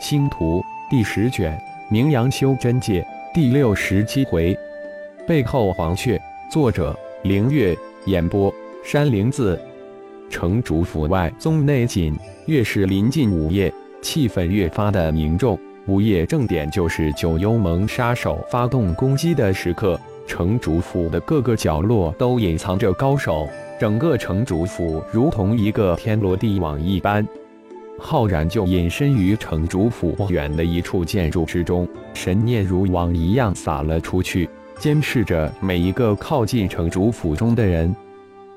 星图第十卷，名扬修真界第六十七回，背后黄雀。作者：凌月。演播：山灵子。城主府外，宗内紧，越是临近午夜，气氛越发的凝重。午夜正点就是九幽盟杀手发动攻击的时刻，城主府的各个角落都隐藏着高手，整个城主府如同一个天罗地网一般。浩然就隐身于城主府不远的一处建筑之中，神念如网一样撒了出去，监视着每一个靠近城主府中的人。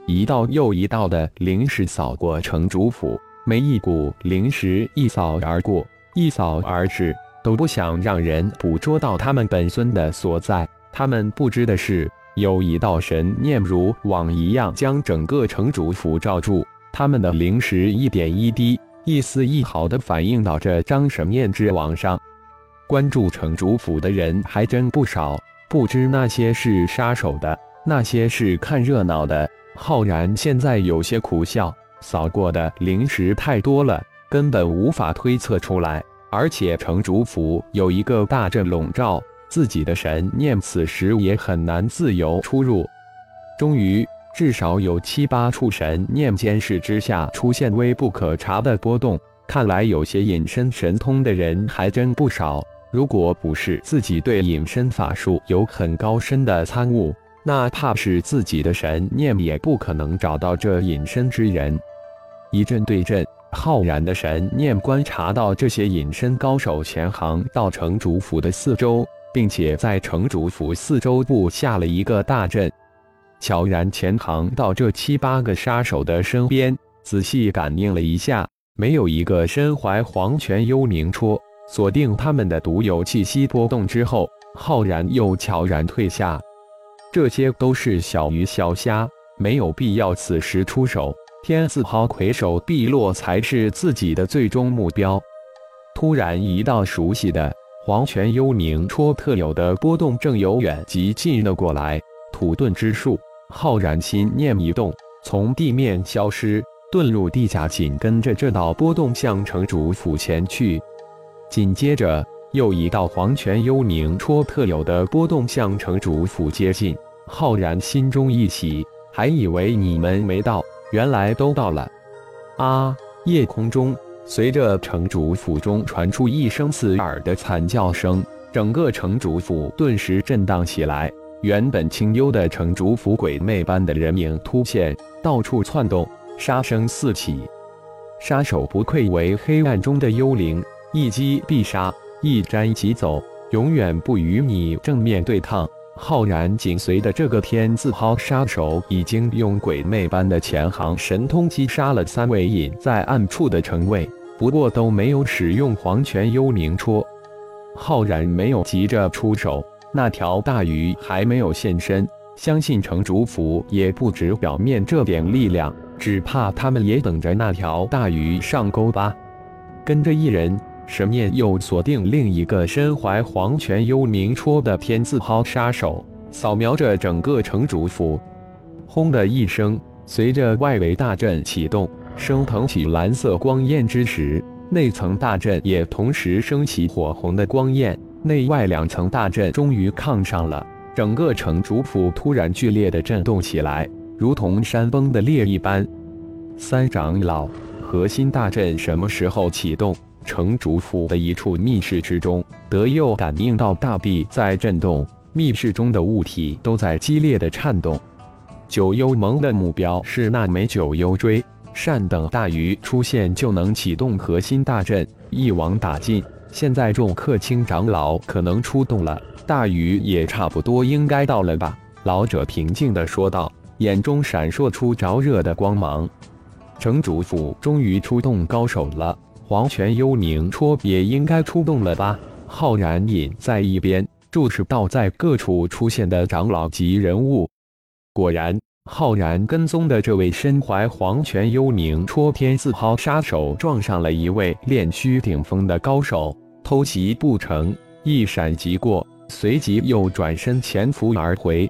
一道又一道的灵石扫过城主府，每一股灵石一扫而过，一扫而至，都不想让人捕捉到他们本尊的所在。他们不知的是，有一道神念如网一样将整个城主府罩住，他们的灵石一点一滴。一丝一毫的反映到这张神念之网上，关注城主府的人还真不少。不知那些是杀手的，那些是看热闹的。浩然现在有些苦笑，扫过的灵石太多了，根本无法推测出来。而且城主府有一个大阵笼罩，自己的神念此时也很难自由出入。终于。至少有七八处神念监视之下出现微不可察的波动，看来有些隐身神通的人还真不少。如果不是自己对隐身法术有很高深的参悟，那怕是自己的神念也不可能找到这隐身之人。一阵对阵，浩然的神念观察到这些隐身高手潜航到城主府的四周，并且在城主府四周布下了一个大阵。悄然潜航到这七八个杀手的身边，仔细感应了一下，没有一个身怀黄泉幽冥戳，锁定他们的独有气息波动之后，浩然又悄然退下。这些都是小鱼小虾，没有必要此时出手。天字号魁首碧落才是自己的最终目标。突然，一道熟悉的黄泉幽冥戳特有的波动正由远及近的过来，土遁之术。浩然心念一动，从地面消失，遁入地下，紧跟着这道波动向城主府前去。紧接着，又一道黄泉幽冥戳特有的波动向城主府接近。浩然心中一喜，还以为你们没到，原来都到了。啊！夜空中，随着城主府中传出一声刺耳的惨叫声，整个城主府顿时震荡起来。原本清幽的城主府，鬼魅般的人影突现，到处窜动，杀声四起。杀手不愧为黑暗中的幽灵，一击必杀，一斩即走，永远不与你正面对抗。浩然紧随的这个天字号杀手，已经用鬼魅般的潜航神通击杀了三位隐在暗处的城卫，不过都没有使用黄泉幽冥戳。浩然没有急着出手。那条大鱼还没有现身，相信城主府也不止表面这点力量，只怕他们也等着那条大鱼上钩吧。跟着一人，神念又锁定另一个身怀黄泉幽冥戳的天字号杀手，扫描着整个城主府。轰的一声，随着外围大阵启动，升腾起蓝色光焰之时，内层大阵也同时升起火红的光焰。内外两层大阵终于抗上了，整个城主府突然剧烈的震动起来，如同山崩的裂一般。三长老，核心大阵什么时候启动？城主府的一处密室之中，德佑感应到大地在震动，密室中的物体都在激烈的颤动。九幽盟的目标是那枚九幽锥，善等大鱼出现就能启动核心大阵，一网打尽。现在众客卿长老可能出动了，大雨也差不多应该到了吧？老者平静地说道，眼中闪烁出灼热的光芒。城主府终于出动高手了，黄泉幽冥戳也应该出动了吧？浩然隐在一边注视到在各处出现的长老级人物。果然，浩然跟踪的这位身怀黄泉幽冥戳天自抛杀手撞上了一位炼虚顶峰的高手。偷袭不成，一闪即过，随即又转身潜伏而回。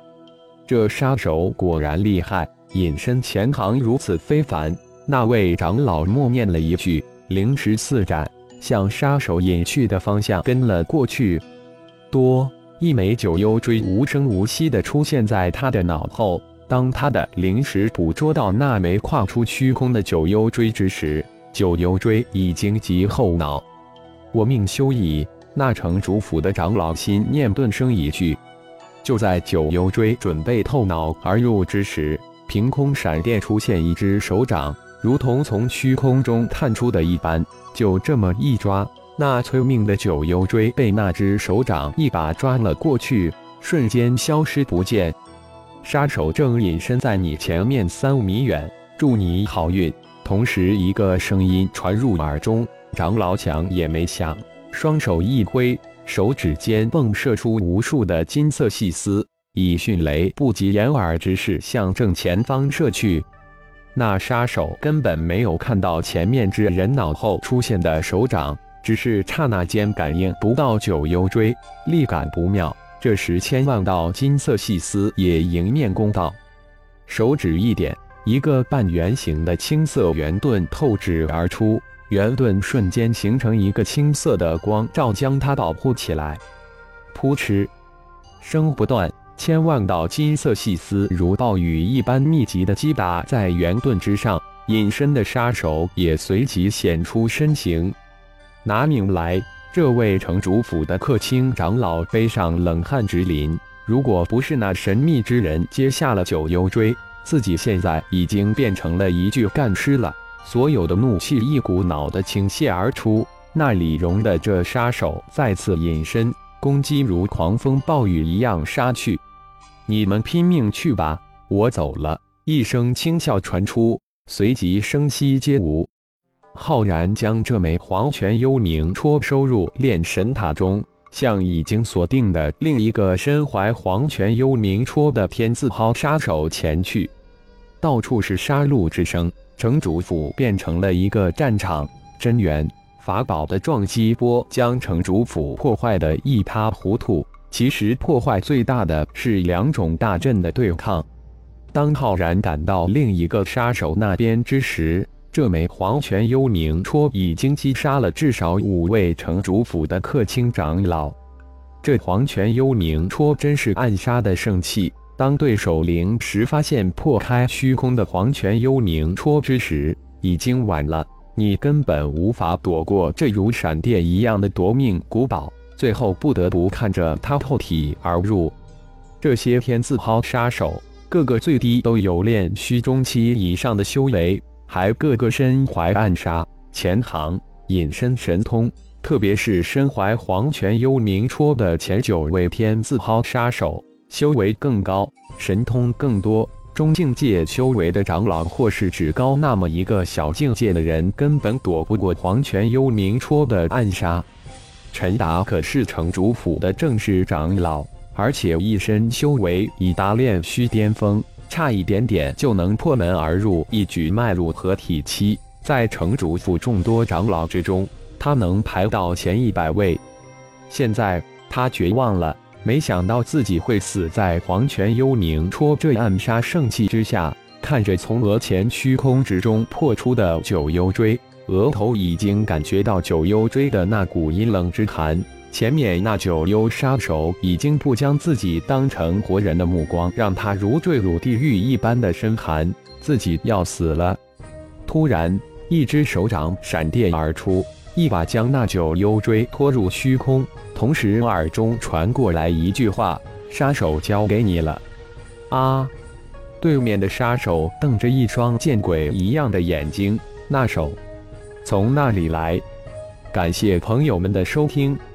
这杀手果然厉害，隐身潜航如此非凡。那位长老默念了一句，灵石四斩，向杀手隐去的方向跟了过去。多一枚九幽锥无声无息地出现在他的脑后。当他的灵石捕捉到那枚跨出虚空的九幽锥之时，九幽锥已经及后脑。我命休矣！那城主府的长老心念顿生一句。就在九幽锥准备透脑而入之时，凭空闪电出现一只手掌，如同从虚空中探出的一般，就这么一抓，那催命的九幽锥被那只手掌一把抓了过去，瞬间消失不见。杀手正隐身在你前面三五米远，祝你好运。同时，一个声音传入耳中，长老想也没想，双手一挥，手指间迸射出无数的金色细丝，以迅雷不及掩耳之势向正前方射去。那杀手根本没有看到前面之人脑后出现的手掌，只是刹那间感应不到九幽锥，力感不妙。这时，千万道金色细丝也迎面攻到，手指一点，一个半圆形的青色圆盾透指而出，圆盾瞬间形成一个青色的光照，将它保护起来。扑哧，声不断，千万道金色细丝如暴雨一般密集的击打在圆盾之上，隐身的杀手也随即显出身形，拿命来！这位城主府的客卿长老背上冷汗直淋。如果不是那神秘之人接下了九幽锥，自己现在已经变成了一具干尸了。所有的怒气一股脑的倾泻而出。那李荣的这杀手再次隐身，攻击如狂风暴雨一样杀去。你们拼命去吧，我走了。一声轻笑传出，随即声息皆无。浩然将这枚黄泉幽冥戳收入炼神塔中，向已经锁定的另一个身怀黄泉幽冥戳的天字号杀手前去。到处是杀戮之声，城主府变成了一个战场。真元法宝的撞击波将城主府破坏的一塌糊涂。其实破坏最大的是两种大阵的对抗。当浩然赶到另一个杀手那边之时，这枚黄泉幽冥戳已经击杀了至少五位城主府的客卿长老。这黄泉幽冥戳真是暗杀的圣器。当对手灵石发现破开虚空的黄泉幽冥戳之时，已经晚了。你根本无法躲过这如闪电一样的夺命古堡，最后不得不看着它透体而入。这些天字号杀手，个个最低都有炼虚中期以上的修为。还个个身怀暗杀、潜行、隐身神通，特别是身怀黄泉幽冥戳的前九位天字号杀手，修为更高，神通更多。中境界修为的长老，或是只高那么一个小境界的人，根本躲不过黄泉幽冥戳的暗杀。陈达可是城主府的正式长老，而且一身修为已达炼虚巅峰。差一点点就能破门而入，一举迈入合体期。在城主府众多长老之中，他能排到前一百位。现在他绝望了，没想到自己会死在黄泉幽冥戳这暗杀圣器之下。看着从额前虚空之中破出的九幽锥，额头已经感觉到九幽锥的那股阴冷之寒。前面那九幽杀手已经不将自己当成活人的目光，让他如坠入地狱一般的深寒，自己要死了。突然，一只手掌闪电而出，一把将那九幽锥拖入虚空，同时耳中传过来一句话：“杀手交给你了。”啊！对面的杀手瞪着一双见鬼一样的眼睛，那手从那里来？感谢朋友们的收听。